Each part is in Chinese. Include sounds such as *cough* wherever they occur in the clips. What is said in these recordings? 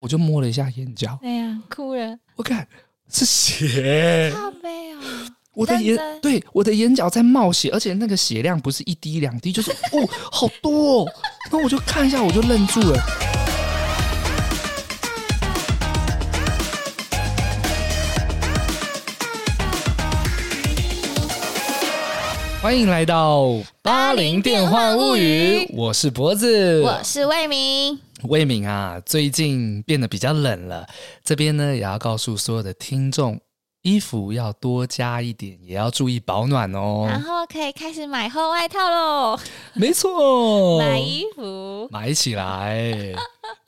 我就摸了一下眼角，对呀，哭了。我看是血，好悲哦！我的眼，对，我的眼角在冒血，而且那个血量不是一滴两滴，就是哦，好多哦。然后我就看一下，我就愣住了。欢迎来到八零电幻物语，我是脖子，我是魏敏。魏敏啊，最近变得比较冷了。这边呢，也要告诉所有的听众，衣服要多加一点，也要注意保暖哦。然后可以开始买厚外套喽。没错，买衣服，买起来。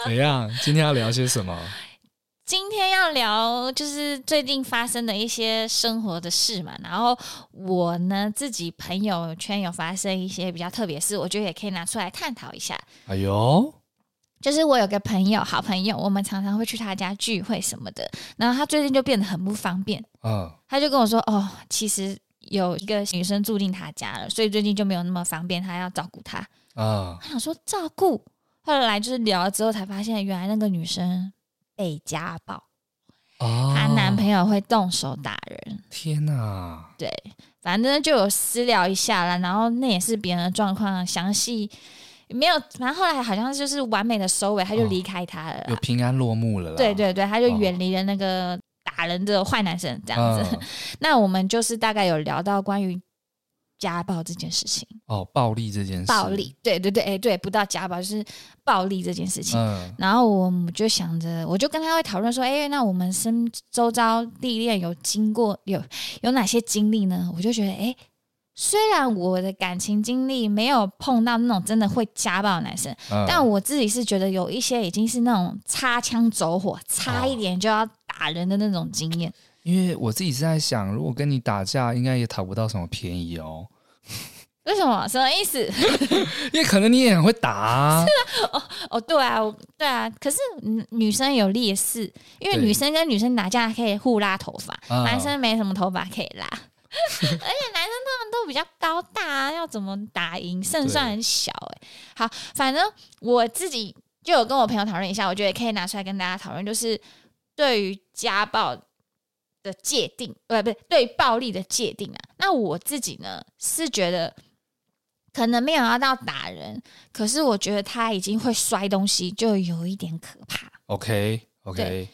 怎样？今天要聊些什么？今天要聊就是最近发生的一些生活的事嘛。然后我呢，自己朋友圈有发生一些比较特别事，我觉得也可以拿出来探讨一下。哎呦！就是我有个朋友，好朋友，我们常常会去他家聚会什么的。然后他最近就变得很不方便，嗯，他就跟我说：“哦，其实有一个女生住进他家了，所以最近就没有那么方便，他要照顾她。”啊，他想说照顾，后来就是聊了之后才发现，原来那个女生被家暴，哦，她男朋友会动手打人。天哪！对，反正就有私聊一下啦，然后那也是别人的状况，详细。没有，然后后来好像就是完美的收尾，他就离开他了，哦，有平安落幕了。对对对，他就远离了那个打人的坏男生，这样子。哦、*laughs* 那我们就是大概有聊到关于家暴这件事情。哦，暴力这件事。暴力，对对对，哎，对，不到家暴就是暴力这件事情。嗯。然后我们就想着，我就跟他会讨论说，哎，那我们身周遭历练有经过有有哪些经历呢？我就觉得，哎。虽然我的感情经历没有碰到那种真的会家暴的男生，嗯、但我自己是觉得有一些已经是那种擦枪走火，差一点就要打人的那种经验。哦、因为我自己是在想，如果跟你打架，应该也讨不到什么便宜哦。为什么？什么意思？*laughs* 因为可能你也很会打啊。是啊，哦哦，对啊，对啊。可是女生有劣势，因为女生跟女生打架可以互拉头发，男生没什么头发可以拉。*laughs* 而且男生他们都比较高大啊，要怎么打赢胜算很小哎、欸。好，反正我自己就有跟我朋友讨论一下，我觉得可以拿出来跟大家讨论，就是对于家暴的界定，呃，不对，对暴力的界定啊。那我自己呢是觉得可能没有要到打人，可是我觉得他已经会摔东西，就有一点可怕。OK OK。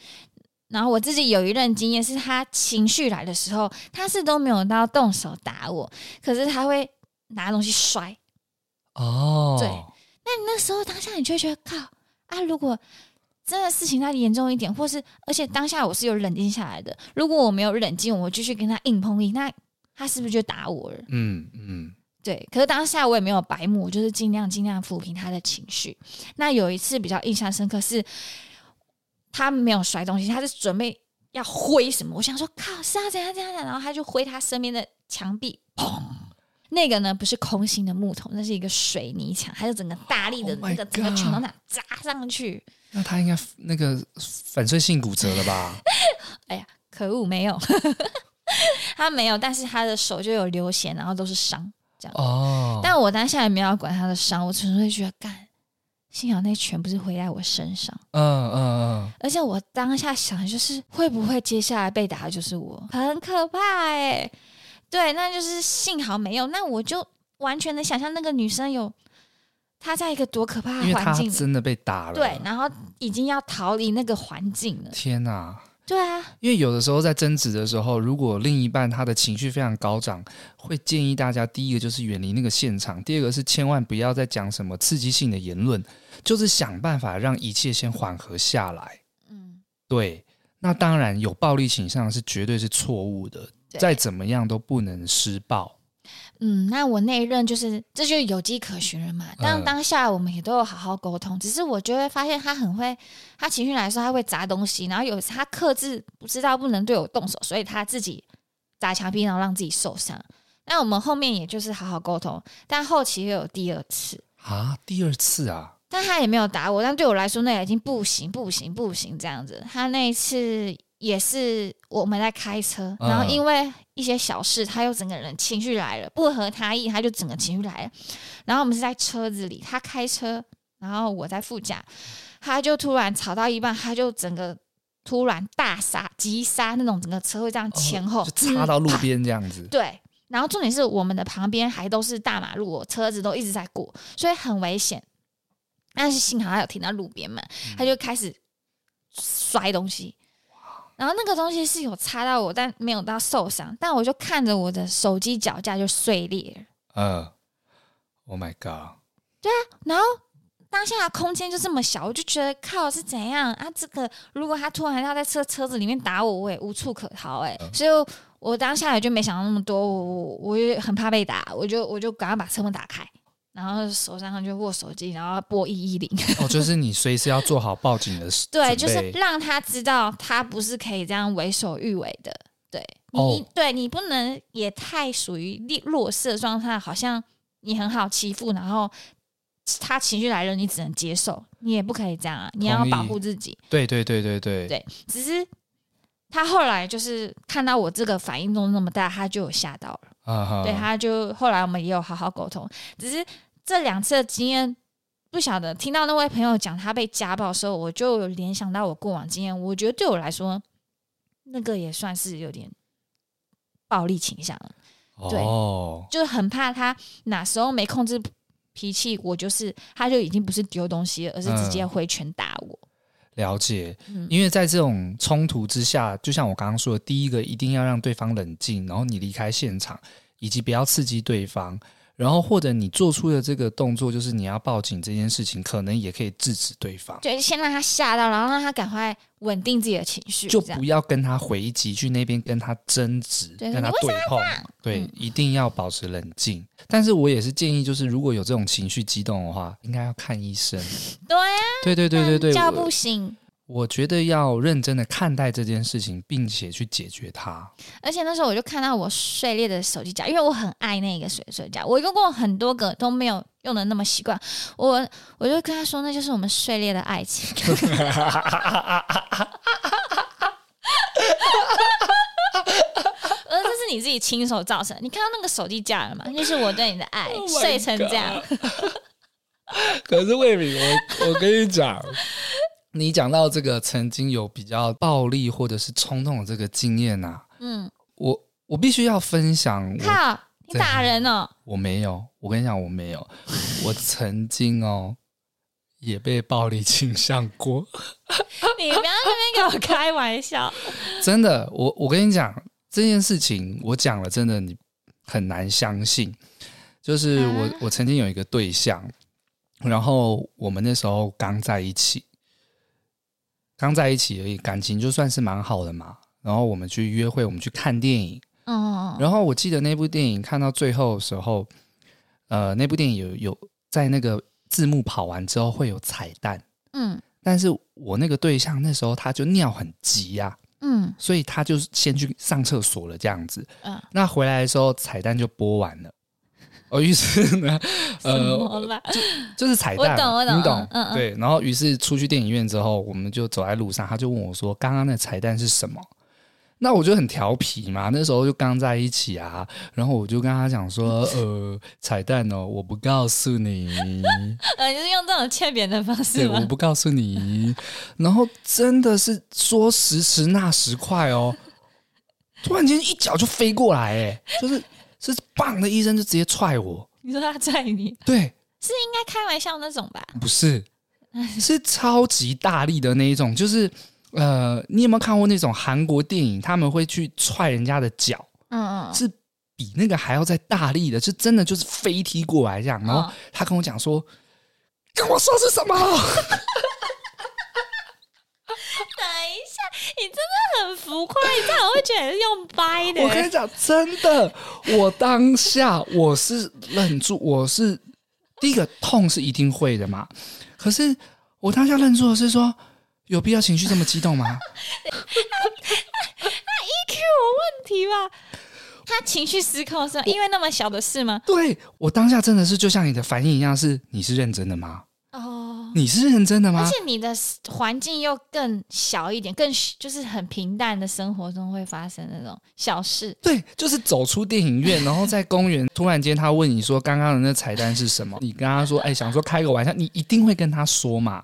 然后我自己有一任经验，是他情绪来的时候，他是都没有到动手打我，可是他会拿东西摔。哦，对，那你那时候当下你就会觉得靠啊！如果真的事情再严重一点，或是而且当下我是有冷静下来的，如果我没有冷静，我继续跟他硬碰硬，那他是不是就打我了？嗯嗯，对。可是当下我也没有白目，就是尽量尽量抚平他的情绪。那有一次比较印象深刻是。他没有摔东西，他是准备要挥什么？我想说，靠，是啊怎样怎样？然后他就挥他身边的墙壁，砰！那个呢，不是空心的木头，那是一个水泥墙，他就整个大力的那个整个拳头那砸上去。那他应该那个粉碎性骨折了吧？*laughs* 哎呀，可恶，没有，*laughs* 他没有，但是他的手就有流血，然后都是伤，这样。哦。但我当下也没有要管他的伤，我纯粹觉得干。幸好那全部是回在我身上，嗯嗯嗯，而且我当下想的就是会不会接下来被打的就是我，很可怕哎、欸。对，那就是幸好没有，那我就完全能想象那个女生有她在一个多可怕的环境，真的被打了，对，然后已经要逃离那个环境了。天哪！对啊，因为有的时候在争执的时候，如果另一半他的情绪非常高涨，会建议大家第一个就是远离那个现场，第二个是千万不要再讲什么刺激性的言论，就是想办法让一切先缓和下来。嗯，对。那当然有暴力倾向是绝对是错误的，再怎么样都不能施暴。嗯，那我那一任就是，这就是有迹可循了嘛。但当下我们也都有好好沟通，嗯、只是我就会发现他很会，他情绪来的时候他会砸东西，然后有他克制，不知道不能对我动手，所以他自己砸墙壁，然后让自己受伤。那我们后面也就是好好沟通，但后期又有第二次啊，第二次啊，但他也没有打我，但对我来说那已经不行不行不行这样子。他那一次。也是我们在开车，然后因为一些小事，他又整个人情绪来了，不合他意，他就整个情绪来了。然后我们是在车子里，他开车，然后我在副驾，他就突然吵到一半，他就整个突然大刹急刹那种，整个车会这样前后、哦、就插到路边这样子、嗯。对，然后重点是我们的旁边还都是大马路，车子都一直在过，所以很危险。但是幸好他有停到路边嘛，他就开始摔东西。然后那个东西是有擦到我，但没有到受伤。但我就看着我的手机脚架就碎裂了。嗯、uh,，Oh my god！对啊，然后当下的空间就这么小，我就觉得靠是怎样啊？这个如果他突然要在车车子里面打我，我也无处可逃哎、欸。Uh. 所以我，当下也就没想到那么多，我我我也很怕被打，我就我就赶快把车门打开。然后手上就握手机，然后拨一一零。哦，就是你随时要做好报警的事。对，就是让他知道他不是可以这样为所欲为的。对你，哦、对你不能也太属于弱势的状态，好像你很好欺负，然后他情绪来了，你只能接受，你也不可以这样啊！你要保护自己。对对对对对对，只是他后来就是看到我这个反应都那么大，他就有吓到了。对，他就后来我们也有好好沟通，只是。这两次的经验，不晓得听到那位朋友讲他被家暴的时候，我就联想到我过往经验。我觉得对我来说，那个也算是有点暴力倾向。对，哦，就是很怕他哪时候没控制脾气，我就是他就已经不是丢东西了，而是直接挥拳打我。嗯，了解，因为在这种冲突之下，就像我刚刚说的，第一个一定要让对方冷静，然后你离开现场，以及不要刺激对方。然后或者你做出的这个动作，就是你要报警这件事情，可能也可以制止对方。就先让他吓到，然后让他赶快稳定自己的情绪，就不要跟他回击，去那边跟他争执，跟他对碰。对，嗯，一定要保持冷静。但是我也是建议，就是如果有这种情绪激动的话，应该要看医生。*laughs* 对啊，对对对对对，叫不醒。我觉得要认真的看待这件事情，并且去解决它。而且那时候我就看到我碎裂的手机架，因为我很爱那个水水架，我用过很多个都没有用的那么习惯。我我就跟他说，那就是我们碎裂的爱情。而 *laughs* *laughs* 这是你自己亲手造成，你看到那个手机架了吗？就是我对你的爱、oh、碎成这样。可是魏敏，我我跟你讲。你讲到这个曾经有比较暴力或者是冲动的这个经验呐、啊，嗯，我我必须要分享。靠，你打人哦？我没有，我跟你讲，我没有。*laughs* 我曾经哦也被暴力倾向过。*laughs* 你不要在那边给我开玩笑。*laughs* 真的，我我跟你讲这件事情，我讲了，真的你很难相信。就是我、啊、我曾经有一个对象，然后我们那时候刚在一起。刚在一起而已，感情就算是蛮好的嘛。然后我们去约会，我们去看电影。哦。然后我记得那部电影看到最后的时候，呃，那部电影有有在那个字幕跑完之后会有彩蛋。嗯。但是我那个对象那时候他就尿很急呀、啊。嗯。所以他就先去上厕所了，这样子。嗯。那回来的时候彩蛋就播完了。哦，于是呢，*laughs* 呃，就就是彩蛋，我懂，我懂，你懂，嗯，对。然后，于是出去电影院之后，我们就走在路上，他就问我说：“刚刚那彩蛋是什么？”那我就很调皮嘛，那时候就刚在一起啊，然后我就跟他讲说：“ *laughs* 呃，彩蛋哦，我不告诉你。*laughs* ”呃，就是用这种欠扁的方式吗？对，我不告诉你。然后真的是说时迟那时快哦，突然间一脚就飞过来，哎，就是。是棒的医生就直接踹我。你说他踹你？对，是应该开玩笑那种吧？不是，是超级大力的那一种。就是呃，你有没有看过那种韩国电影？他们会去踹人家的脚，嗯嗯，是比那个还要再大力的，就真的就是飞踢过来这样。然后他跟我讲说：“哦、跟我说是什么？” *laughs* *laughs* 你真的很浮夸，你这样我会觉得是用掰的。我跟你讲，真的，我当下我是愣住，我是第一个痛是一定会的嘛。可是我当下愣住的是说，有必要情绪这么激动吗？那 EQ 有问题吧？他情绪失控是因为那么小的事吗？对，我当下真的是就像你的反应一样是，是你是认真的吗？哦。你是认真的吗？而且你的环境又更小一点，更就是很平淡的生活中会发生那种小事。对，就是走出电影院，然后在公园，突然间他问你说：“刚刚的那彩蛋是什么？”你跟他说：“哎，想说开个玩笑。”你一定会跟他说嘛，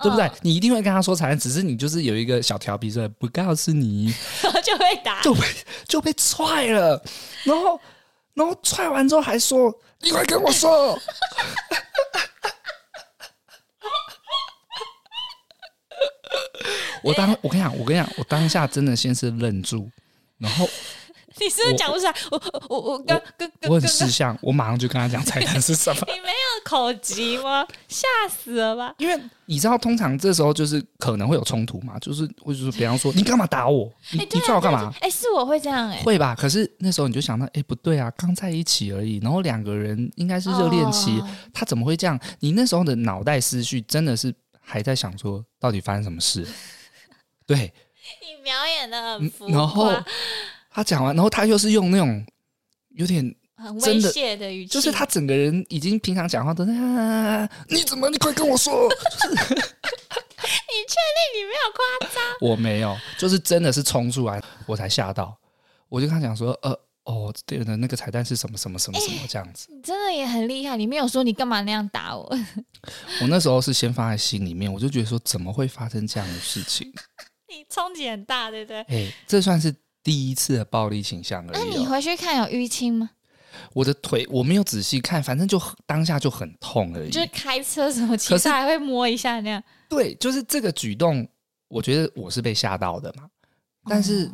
对不对？哦、你一定会跟他说彩蛋，只是你就是有一个小调皮，说不告诉你，*laughs* 然后就被打，就被就被踹了，然后然后踹完之后还说：“你快跟我说。*laughs* ” *laughs* 我当我跟你讲，我跟你讲，我当下真的先是愣住，然后 *laughs* 你是不是讲不出来？我我我刚刚我很识相，我马上就跟他讲菜单是什么。*laughs* 你没有口急吗？吓死了吧！因为你知道，通常这时候就是可能会有冲突嘛，就是或者说，比方说你干嘛打我？你你踹我干嘛？哎，是我会这样哎，会吧？可是那时候你就想到，哎，不对啊，刚在一起而已，然后两个人应该是热恋期，他怎么会这样？你那时候的脑袋思绪真的是还在想说，到底发生什么事？*laughs* 对，你表演的很浮夸。然后他讲完，然后他又是用那种有点很威胁的语气，就是他整个人已经平常讲话都在、啊，你怎么？你快跟我说！就是、*laughs* 你确定你没有夸张？我没有，就是真的是冲出来，我才吓到。我就跟他讲说，呃，哦，对了，那个彩蛋是什么什么什么什么这样子。你真的也很厉害，你没有说你干嘛那样打我。*laughs* 我那时候是先放在心里面，我就觉得说，怎么会发生这样的事情？*laughs* 你冲击很大，对不对？哎，这算是第一次的暴力倾向而已。那你回去看有淤青吗？我的腿我没有仔细看，反正就当下就很痛而已。就是开车什么，其实还会摸一下那样。对，就是这个举动，我觉得我是被吓到的嘛。但是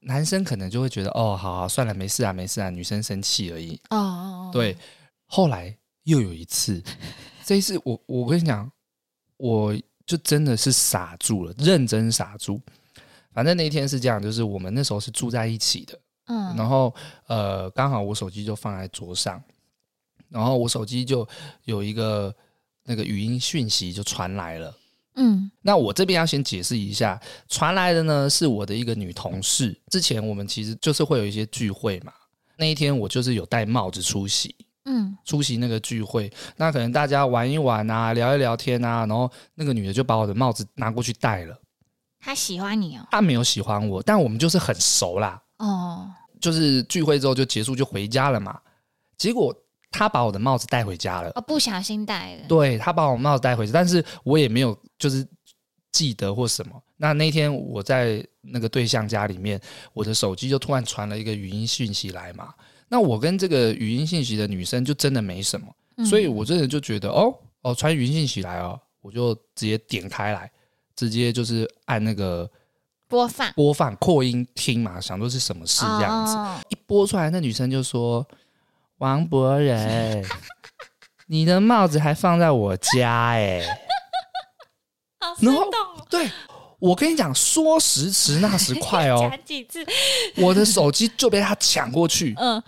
男生可能就会觉得，哦，好，好，算了，没事啊，没事啊，女生生气而已。哦，哦，哦，对。后来又有一次，*laughs* 这一次我我跟你讲，我。就真的是傻住了，认真傻住。反正那一天是这样，就是我们那时候是住在一起的，嗯，然后呃，刚好我手机就放在桌上，然后我手机就有一个那个语音讯息就传来了，嗯，那我这边要先解释一下，传来的呢是我的一个女同事，之前我们其实就是会有一些聚会嘛，那一天我就是有戴帽子出席。嗯，出席那个聚会，那可能大家玩一玩啊，聊一聊天啊，然后那个女的就把我的帽子拿过去戴了。她喜欢你哦？她没有喜欢我，但我们就是很熟啦。哦，就是聚会之后就结束就回家了嘛。结果她把我的帽子带回家了。哦，不小心戴了。对，他把我帽子带回去，但是我也没有就是记得或什么。那那天我在那个对象家里面，我的手机就突然传了一个语音讯息来嘛。那我跟这个语音信息的女生就真的没什么，嗯、所以我真的就觉得哦哦传语音信息来哦，我就直接点开来，直接就是按那个播放播放扩音听嘛，想说是什么事这样子，哦、一播出来，那女生就说：“王博仁，你的帽子还放在我家哎、欸，好生动、哦，对。”我跟你讲，说时迟那时快哦，*laughs* 讲几次，我的手机就被他抢过去，*laughs* 嗯，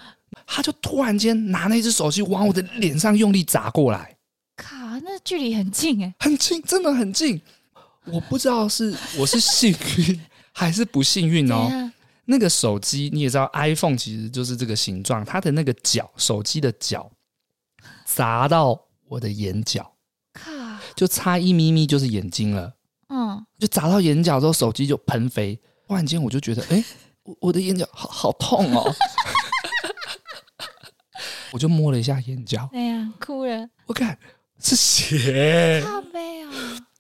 他就突然间拿那只手机往我的脸上用力砸过来，靠，那距离很近哎，很近，真的很近，我不知道是我是幸运还是不幸运哦。样那个手机你也知道，iPhone 其实就是这个形状，它的那个角，手机的角砸到我的眼角，靠，就差一咪咪就是眼睛了。嗯，就砸到眼角之后，手机就喷飞。突然间，我就觉得，哎、*laughs* 欸，我我的眼角好好痛哦。*laughs* 我就摸了一下眼角，哎呀，哭了。我看是血！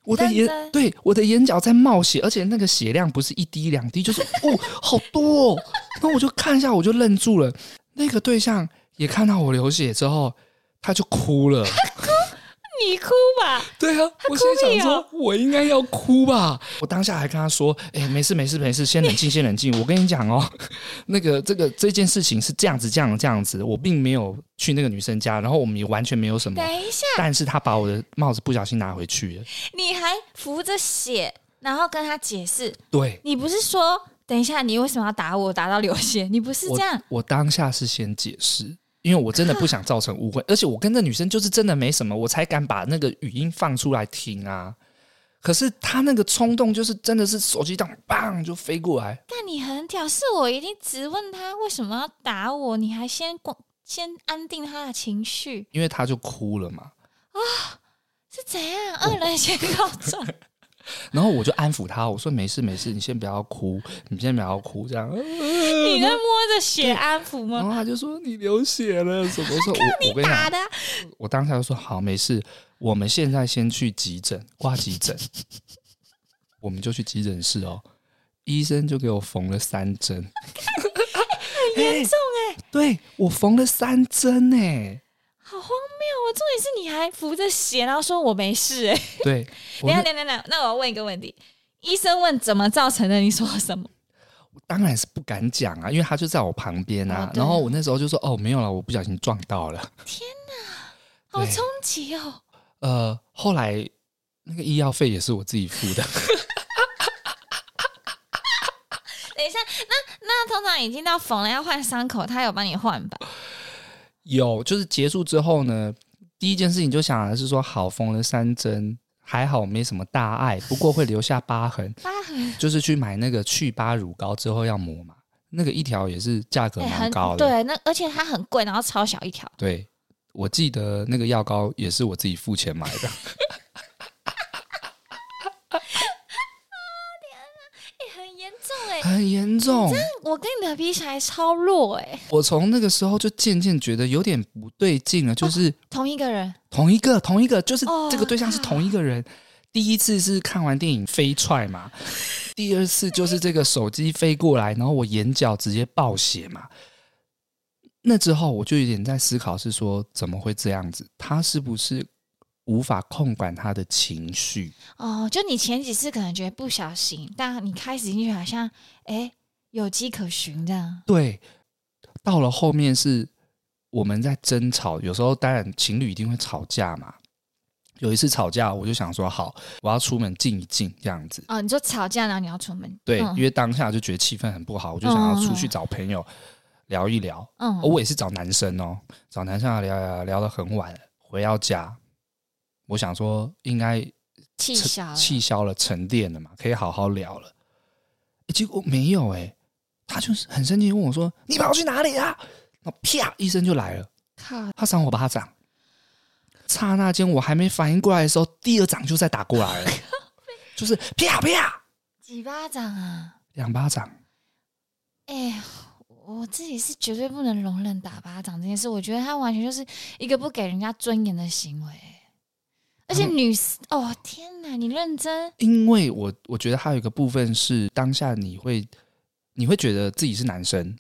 我的眼，对，我的眼角在冒血，而且那个血量不是一滴两滴，就是哦，*laughs* 好多哦。然后我就看一下，我就愣住了。那个对象也看到我流血之后，他就哭了。你哭吧，对啊，我心里想说，我应该要哭吧。我当下还跟他说：“哎、欸，没事没事没事，先冷静先冷静。”我跟你讲哦，*laughs* 那个这个这件事情是这样子这样这样子，我并没有去那个女生家，然后我们也完全没有什么。等一下，但是他把我的帽子不小心拿回去了。你还扶着血，然后跟他解释。对，你不是说等一下你为什么要打我，打到流血？你不是这样。我，我当下是先解释。因为我真的不想造成误会，而且我跟那女生就是真的没什么，我才敢把那个语音放出来听啊。可是他那个冲动，就是真的是手机这样砰就飞过来。但你很屌，是我一定直问他为什么要打我，你还先先安定他的情绪，因为他就哭了嘛。啊，是怎样？二人先告状。然后我就安抚他，我说没事没事，你先不要哭，你先不要哭，这样。你在摸着血安抚吗？然后他就说你流血了，什么时候？*laughs* 我跟你打的。我当下就说好，没事，我们现在先去急诊挂急诊。我们就去急诊室哦，医生就给我缝了三针，*laughs* 很严重哎、欸。对，我缝了三针哎。好荒谬啊！重点是你还扶着血，然后说我没事哎。对，*laughs* 等下等下等下，那我要问一个问题：医生问怎么造成的？你说什么？我当然是不敢讲啊，因为他就在我旁边啊。然后我那时候就说：“哦，没有了，我不小心撞到了。”天哪，*laughs* 好冲击哦！呃，后来那个医药费也是我自己付的。*laughs* 等一下，那那通常已经到缝了要换伤口，他有帮你换吧？有，就是结束之后呢，第一件事情就想的是说，好，缝了三针，还好没什么大碍，不过会留下疤痕。*laughs* 疤痕就是去买那个去疤乳膏之后要抹嘛，那个一条也是价格蛮高的。欸、对，那而且它很贵，然后超小一条。对，我记得那个药膏也是我自己付钱买的。*laughs* 很严重，我跟你的比起来超弱哎、欸！我从那个时候就渐渐觉得有点不对劲了，就是、哦、同一个人，同一个，同一个，就是这个对象是同一个人。哦、第一次是看完电影飞踹嘛，*laughs* 第二次就是这个手机飞过来，然后我眼角直接爆血嘛。那之后我就有点在思考，是说怎么会这样子？他是不是？无法控管他的情绪哦，就你前几次可能觉得不小心，但你开始进去好像哎有迹可循这样。对，到了后面是我们在争吵，有时候当然情侣一定会吵架嘛。有一次吵架，我就想说好，我要出门静一静这样子。哦，你说吵架然后你要出门？对，嗯、因为当下就觉得气氛很不好，我就想要出去找朋友聊一聊。嗯，我也是找男生哦，找男生聊聊聊得很晚，回到家。我想说，应该气消气消了，沉淀了嘛，可以好好聊了。结果没有哎、欸，他就是很生气，问我说：“你跑去哪里啊？”然后啪一声就来了，他赏我巴掌。刹那间，我还没反应过来的时候，第二掌就在打过来了，就是啪啪几巴掌啊？两巴掌。哎，我自己是绝对不能容忍打巴掌这件事，我觉得他完全就是一个不给人家尊严的行为。而且女哦天哪，你认真？因为我我觉得还有一个部分是当下你会你会觉得自己是男生，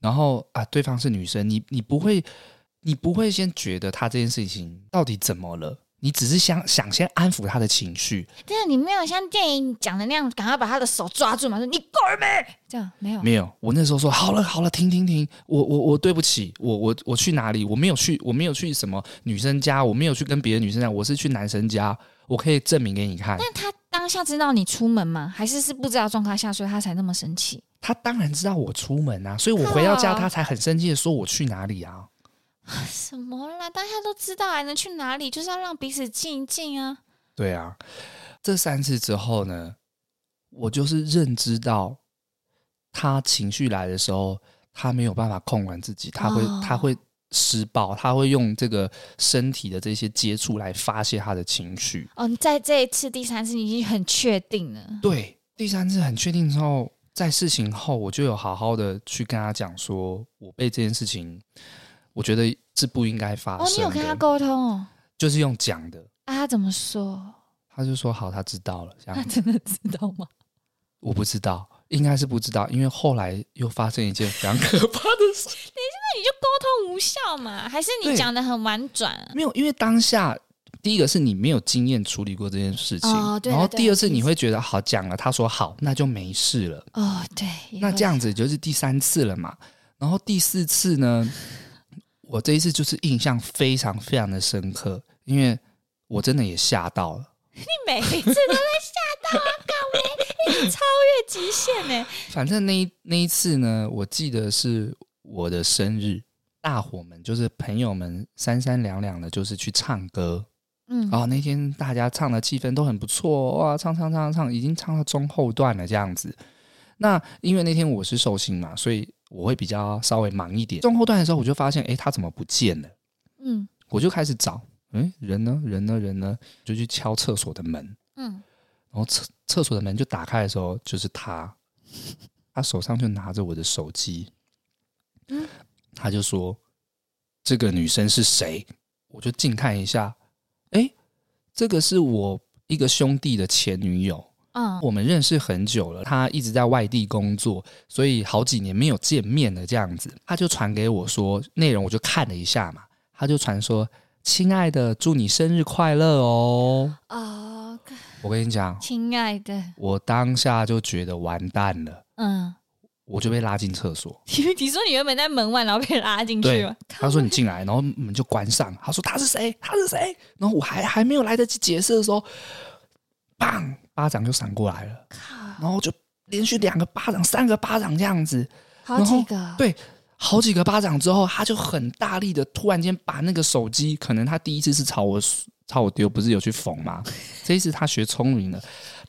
然后啊对方是女生，你你不会你不会先觉得他这件事情到底怎么了。你只是想想先安抚他的情绪，对啊，你没有像电影讲的那样，赶快把他的手抓住嘛，说你够了没？这样没有没有，我那时候说好了好了，停停停，我我我对不起，我我我去哪里？我没有去，我没有去什么女生家，我没有去跟别的女生家，我是去男生家，我可以证明给你看。那他当下知道你出门吗？还是是不知道状况下，所以他才那么生气？他当然知道我出门啊，所以我回到家，他才很生气的说我去哪里啊。什么啦？大家都知道，还能去哪里？就是要让彼此静一静啊。对啊，这三次之后呢，我就是认知到，他情绪来的时候，他没有办法控管自己，他会、哦、他会施暴，他会用这个身体的这些接触来发泄他的情绪。哦，在这一次第三次，你已经很确定了。对，第三次很确定之后，在事情后，我就有好好的去跟他讲，说我被这件事情。我觉得是不应该发生的。哦，你有跟他沟通哦？就是用讲的。啊，他怎么说？他就说好，他知道了。这样他真的知道吗？我不知道，应该是不知道，因为后来又发生一件非常可怕的事。等一下，那你就沟通无效嘛？还是你讲的很婉转？没有，因为当下第一个是你没有经验处理过这件事情，然后第二次你会觉得好讲了，他说好，那就没事了。哦，对，那这样子就是第三次了嘛？然后第四次呢？我这一次就是印象非常非常的深刻，因为我真的也吓到了。*laughs* 你每一次都在吓到啊，搞咩？你超越极限呢。反正那一那一次呢，我记得是我的生日，大伙们就是朋友们三三两两的，就是去唱歌。嗯，然后那天大家唱的气氛都很不错，哇，唱唱唱唱，已经唱到中后段了这样子。那因为那天我是寿星嘛，所以。我会比较稍微忙一点，中后段的时候我就发现，哎，他怎么不见了？嗯，我就开始找，嗯，人呢？人呢？人呢？就去敲厕所的门，嗯，然后厕厕所的门就打开的时候，就是他，他手上就拿着我的手机，嗯，他就说：“这个女生是谁？”我就近看一下，哎，这个是我一个兄弟的前女友，嗯，我们认识很久了，他一直在外地工作，所以好几年没有见面了，这样子，他就传给我说内容，我就看了一下嘛，他就传说。亲爱的，祝你生日快乐哦！哦，我跟你讲，亲爱的，我当下就觉得完蛋了。嗯，我就被拉进厕所。*laughs* 因为你说你原本在门外，然后被拉进去了。他说你进来，然后门就关上。他说他是谁？他是谁？然后我还还没有来得及解释的时候，砰，巴掌就闪过来了。然后就连续两个巴掌、三个巴掌这样子，好几个。对。好几个巴掌之后，他就很大力的突然间把那个手机，可能他第一次是朝我朝我丢，不是有去缝吗？*laughs* 这一次他学聪明了，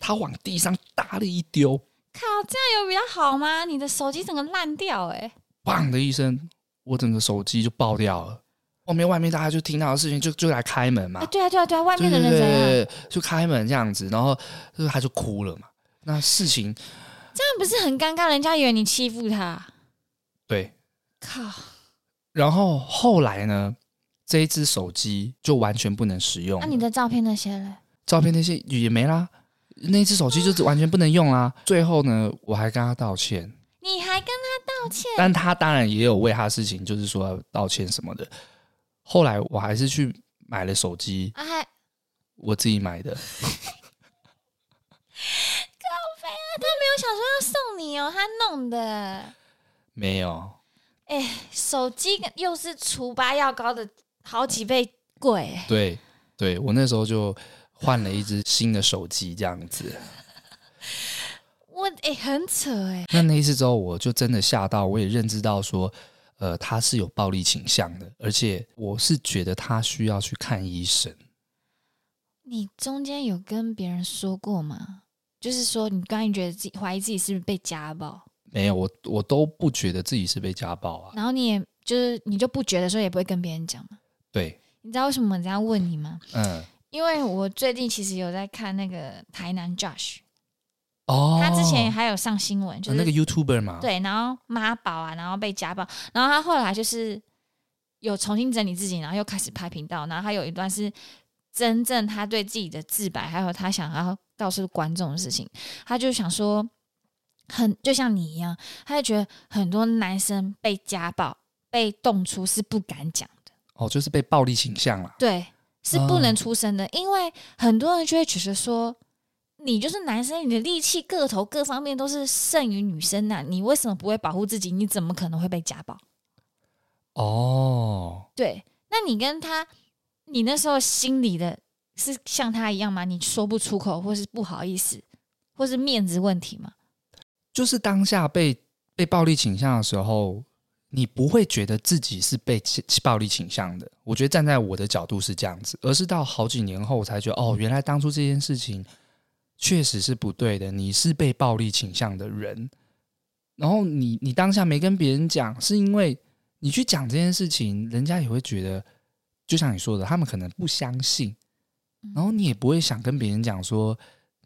他往地上大力一丢，靠，这样有比较好吗？你的手机整个烂掉，欸，哎，砰的一声，我整个手机就爆掉了。后面外面大家就听到的事情就，就就来开门嘛。对啊，对啊，对啊，外面的人怎样？就开门这样子，然后就他就哭了嘛。那事情这样不是很尴尬？人家以为你欺负他。对。靠！然后后来呢？这一只手机就完全不能使用。那、啊、你的照片那些嘞？照片那些也没啦。那只手机就是完全不能用啦。最后呢，我还跟他道歉。你还跟他道歉？但他当然也有为他事情，就是说道歉什么的。后来我还是去买了手机。啊，我自己买的。高飞啊！他没有想说要送你哦，他弄的。没有。哎，手机又是除疤药膏的好几倍贵。对，对我那时候就换了一只新的手机，这样子。*laughs* 我哎，很扯哎。那那一次之后，我就真的吓到，我也认知到说，呃，他是有暴力倾向的，而且我是觉得他需要去看医生。你中间有跟别人说过吗？就是说，你刚才觉得自己怀疑自己是不是被家暴？没有，我我都不觉得自己是被家暴啊。然后你也就是你就不觉得，所以也不会跟别人讲嘛。对，你知道为什么我这样问你吗？嗯，因为我最近其实有在看那个台南 Josh，哦，他之前还有上新闻，就是、啊、那个 YouTuber 嘛。对，然后妈宝啊，然后被家暴，然后他后来就是有重新整理自己，然后又开始拍频道，然后他有一段是真正他对自己的自白，还有他想要告诉观众的事情，他就想说。很就像你一样，他就觉得很多男生被家暴、被动粗是不敢讲的。哦，就是被暴力倾向了。对，是不能出声的，哦、因为很多人就会觉得说，你就是男生，你的力气、个头各方面都是胜于女生啊，你为什么不会保护自己？你怎么可能会被家暴？哦，对，那你跟他，你那时候心里的是像他一样吗？你说不出口，或是不好意思，或是面子问题吗？就是当下被被暴力倾向的时候，你不会觉得自己是被暴力倾向的。我觉得站在我的角度是这样子，而是到好几年后我才觉得，哦，原来当初这件事情确实是不对的。你是被暴力倾向的人，然后你你当下没跟别人讲，是因为你去讲这件事情，人家也会觉得，就像你说的，他们可能不相信，然后你也不会想跟别人讲说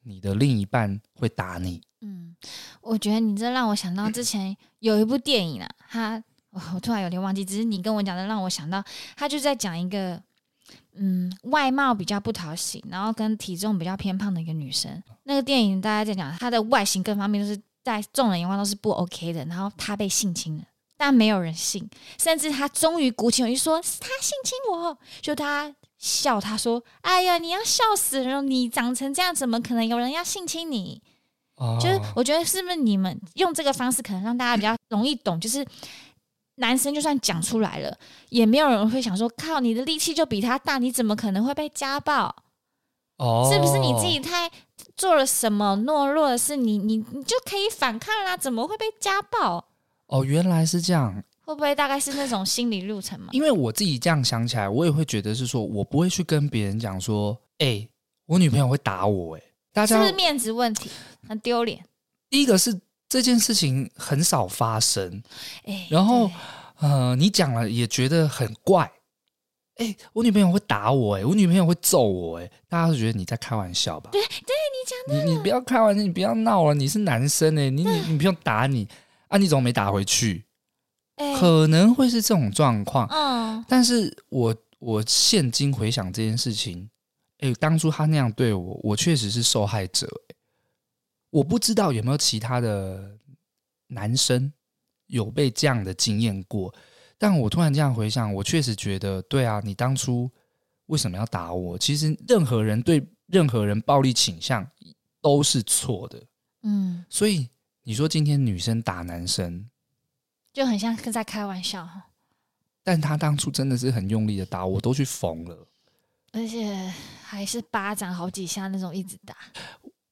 你的另一半会打你。嗯，我觉得你这让我想到之前有一部电影啊，他我突然有点忘记，只是你跟我讲的让我想到，他就在讲一个嗯外貌比较不讨喜，然后跟体重比较偏胖的一个女生。那个电影大家在讲她的外形各方面都是在众人眼光都是不 OK 的，然后她被性侵了，但没有人信，甚至她终于鼓起勇气说是她性侵我，就她笑，她说：“哎呀，你要笑死人，你长成这样，怎么可能有人要性侵你？”就是我觉得是不是你们用这个方式可能让大家比较容易懂？就是男生就算讲出来了，也没有人会想说靠，你的力气就比他大，你怎么可能会被家暴？哦，是不是你自己太做了什么懦弱的事？你你你就可以反抗啦，怎么会被家暴？哦，原来是这样，会不会大概是那种心理路程嘛？因为我自己这样想起来，我也会觉得是说我不会去跟别人讲说，哎、欸，我女朋友会打我、欸，哎。大家是不是面子问题？很丢脸。第一个是这件事情很少发生，欸、然后呃，你讲了也觉得很怪，哎、欸，我女朋友会打我、欸，哎，我女朋友会揍我、欸，哎，大家都觉得你在开玩笑吧？对，对你讲的，你你不要开玩笑，你不要闹了，你是男生哎、欸，你你你不用打你。啊，你怎么没打回去？欸、可能会是这种状况，嗯，但是我我现今回想这件事情，哎、欸，当初他那样对我，我确实是受害者、欸，我不知道有没有其他的男生有被这样的经验过。但我突然这样回想，我确实觉得，对啊，你当初为什么要打我？其实任何人对任何人暴力倾向都是错的，嗯。所以你说今天女生打男生，就很像在开玩笑。但他当初真的是很用力的打，我都去缝了，而且还是巴掌好几下那种，一直打。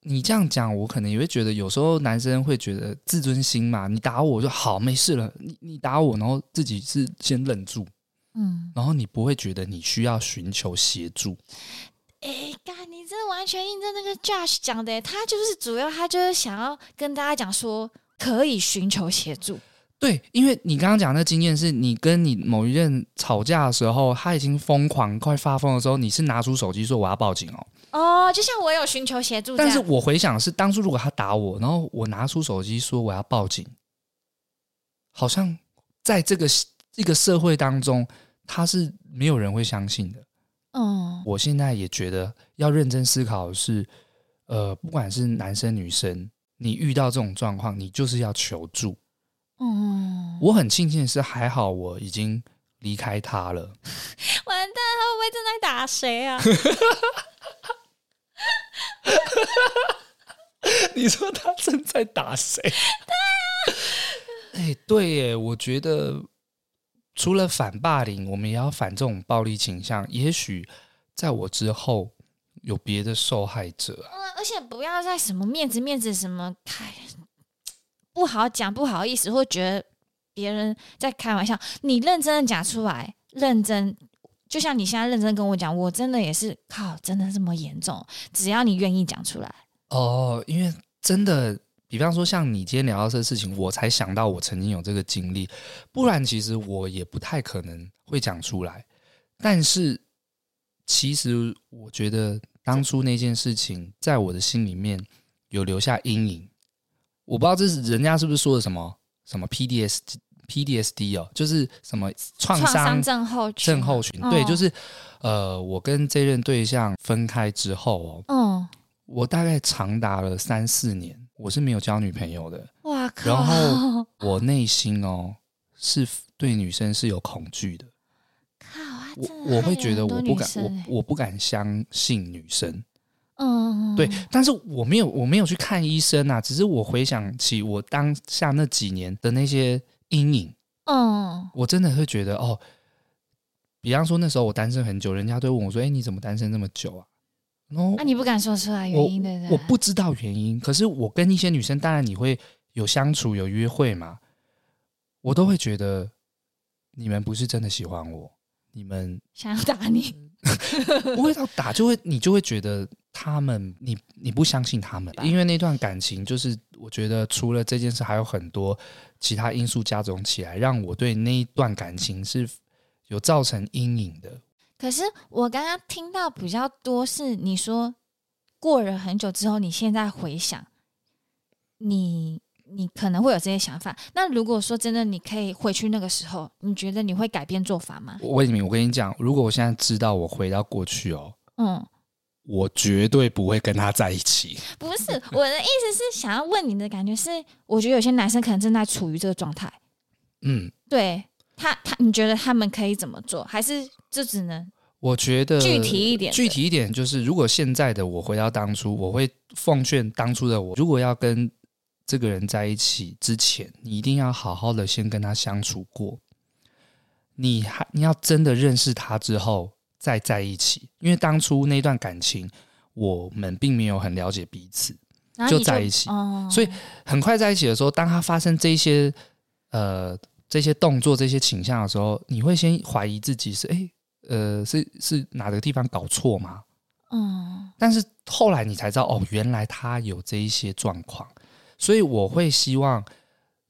你这样讲，我可能也会觉得，有时候男生会觉得自尊心嘛，你打我就好，没事了。你你打我，然后自己是先忍住，嗯，然后你不会觉得你需要寻求协助。哎，干，你这完全印证那个 Josh 讲的，他就是主要，他就是想要跟大家讲说，可以寻求协助。对，因为你刚刚讲的经验是你跟你某一任吵架的时候，他已经疯狂快发疯的时候，你是拿出手机说我要报警哦。哦，就像我有寻求协助，但是我回想是当初如果他打我，然后我拿出手机说我要报警，好像在这个这个社会当中，他是没有人会相信的。嗯，我现在也觉得要认真思考的是，呃，不管是男生女生，你遇到这种状况，你就是要求助。嗯，我很庆幸的是还好我已经离开他了。*laughs* 完蛋，他会不会正在打谁啊？*laughs* *laughs* 你说他正在打谁？哎，对耶，我觉得除了反霸凌，我们也要反这种暴力倾向。也许在我之后有别的受害者而且不要在什么面子面子什么开不好讲，不好意思，或觉得别人在开玩笑。你认真的讲出来，认真。就像你现在认真跟我讲，我真的也是靠，真的这么严重？只要你愿意讲出来哦，因为真的，比方说像你今天聊到这个事情，我才想到我曾经有这个经历，不然其实我也不太可能会讲出来。但是其实我觉得当初那件事情在我的心里面有留下阴影，我不知道这是人家是不是说的什么什么 PDS。PTSD 哦，就是什么创伤症候群，症候群，对，就是呃，我跟这任对象分开之后哦，嗯，我大概长达了三四年，我是没有交女朋友的，哇靠！然后我内心哦是对女生是有恐惧的，靠！我我会觉得我不敢，我我不敢相信女生，嗯，对，但是我没有我没有去看医生啊，只是我回想起我当下那几年的那些。阴影，嗯，我真的会觉得哦，比方说那时候我单身很久，人家都问我说：“哎，你怎么单身那么久啊？”那、啊、你不敢说出来原因的人，我不知道原因。可是我跟一些女生，当然你会有相处、有约会嘛，我都会觉得你们不是真的喜欢我，你们 *laughs* 想要打你，不会到打，就会你就会觉得。他们，你你不相信他们，因为那段感情就是，我觉得除了这件事，还有很多其他因素加总起来，让我对那一段感情是有造成阴影的。可是我刚刚听到比较多是你说过了很久之后，你现在回想，你你可能会有这些想法。那如果说真的，你可以回去那个时候，你觉得你会改变做法吗？魏敏，我跟你讲，如果我现在知道我回到过去哦，嗯。我绝对不会跟他在一起。不是，*laughs* 我的意思是想要问你的感觉是，我觉得有些男生可能正在处于这个状态。嗯，对他，他你觉得他们可以怎么做？还是就只能？我觉得具体一点，具体一点就是，如果现在的我回到当初，我会奉劝当初的我，如果要跟这个人在一起之前，你一定要好好的先跟他相处过。你还你要真的认识他之后。再在一起，因为当初那段感情，我们并没有很了解彼此，就，就在一起，哦，所以很快在一起的时候，当他发生这些呃这些动作、这些倾向的时候，你会先怀疑自己是哎呃是是哪个地方搞错吗？嗯，但是后来你才知道哦，原来他有这一些状况，所以我会希望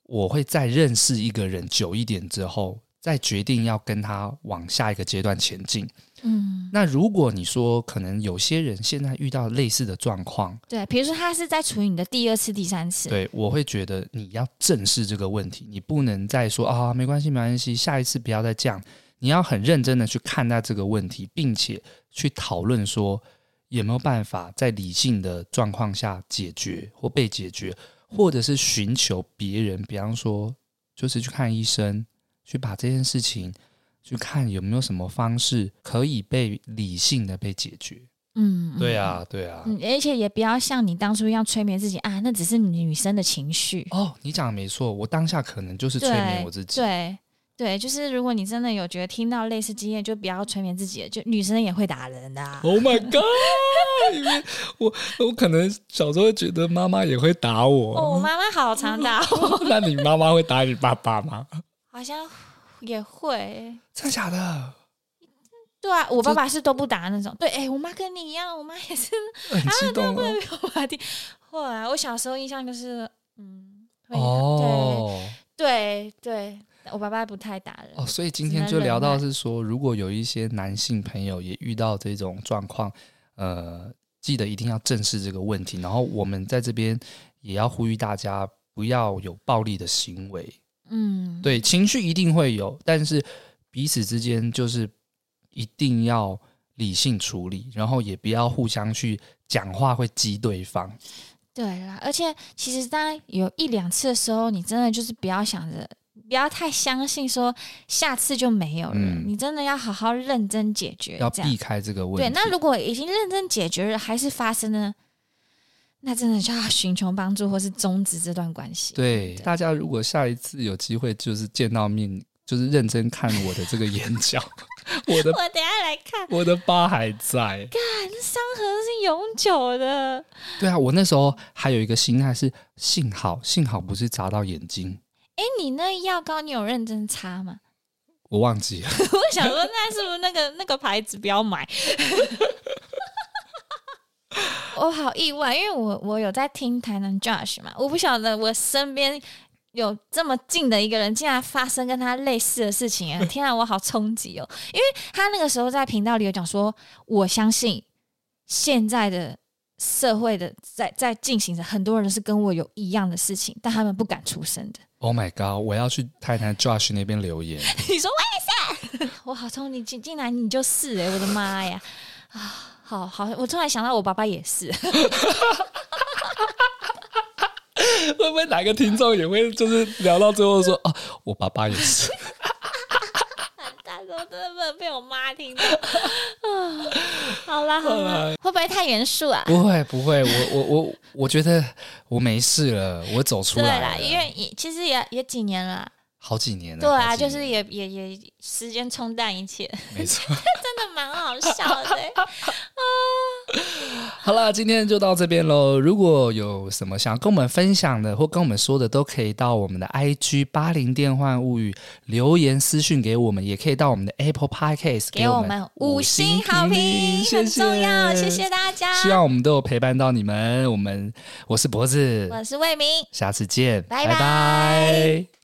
我会再认识一个人久一点之后。再决定要跟他往下一个阶段前进。嗯，那如果你说可能有些人现在遇到类似的状况，对，比如说他是在处于你的第二次、第三次，对，我会觉得你要正视这个问题，你不能再说啊，没关系，没关系，下一次不要再这样。你要很认真的去看待这个问题，并且去讨论说有没有办法在理性的状况下解决或被解决，或者是寻求别人，比方说就是去看医生，去把这件事情。去看有没有什么方式可以被理性的被解决。嗯，对啊，对啊，嗯，而且也不要像你当初一样催眠自己啊，那只是女生的情绪。哦，你讲的没错，我当下可能就是催眠我自己。对对，就是如果你真的有觉得听到类似经验，就不要催眠自己，就女生也会打人的啊。Oh my god！因为我我可能小时候会觉得妈妈也会打我。哦，我妈妈好常打我。*laughs* 那你妈妈会打你爸爸吗？好像。也会，真的假的？对啊，我爸爸是都不打那种。对，哎、欸，我妈跟你一样，我妈也是，*laughs* 很激动哦。后来我小时候印象就是，嗯，哦，对对对，我爸爸不太打人。哦，所以今天就聊到是说，如果有一些男性朋友也遇到这种状况，呃，记得一定要正视这个问题。然后我们在这边也要呼吁大家不要有暴力的行为。嗯，对，情绪一定会有，但是彼此之间就是一定要理性处理，然后也不要互相去讲话会激对方。对啦，而且其实当有一两次的时候，你真的就是不要想着，不要太相信说下次就没有了，嗯，你真的要好好认真解决，要避开这个问题。对，那如果已经认真解决了，还是发生了。那真的就要寻求帮助，或是终止这段关系。对，对大家如果下一次有机会，就是见到面，就是认真看我的这个眼角，*laughs* 我的，我等下来看，我的疤还在。干，伤痕是永久的。对啊，我那时候还有一个心态是，幸好幸好不是砸到眼睛。哎，你那药膏你有认真擦吗？*laughs* 我忘记了。我想说，那是不是那个那个牌子不要买？*laughs* 我好意外，因为我我有在听台南 Josh 嘛，我不晓得我身边有这么近的一个人，竟然发生跟他类似的事情啊！*laughs* 天啊，我好冲击哦！因为他那个时候在频道里有讲说，我相信现在的社会的在在进行着，很多人是跟我有一样的事情，但他们不敢出声的。Oh my god！我要去台南 Josh 那边留言。*laughs* 你说为啥？我好冲击，进进来你就是哎、欸，我的妈呀！啊！好好，我突然想到，我爸爸也是。*laughs* 会不会哪个听众也会就是聊到最后说啊，我爸爸也是。*laughs* 他说真的不能被我妈听到。好啦好啦，会不会太严肃啊？不会不会，我我我我觉得我没事了，我走出来了。对啦，因为也其实也也几年了。好几年了，对啊，就是也也也时间冲淡一切，*laughs* 没错，*laughs* 真的蛮好笑的啊。*laughs* 好了，今天就到这边喽。如果有什么想跟我们分享的或跟我们说的，都可以到我们的 IG 八零电幻物语留言私讯给我们，也可以到我们的 Apple Podcast 给我们五星好评，很重要，谢谢大家。希望我们都有陪伴到你们。我们我是脖子，我是魏明，下次见，拜拜。拜拜。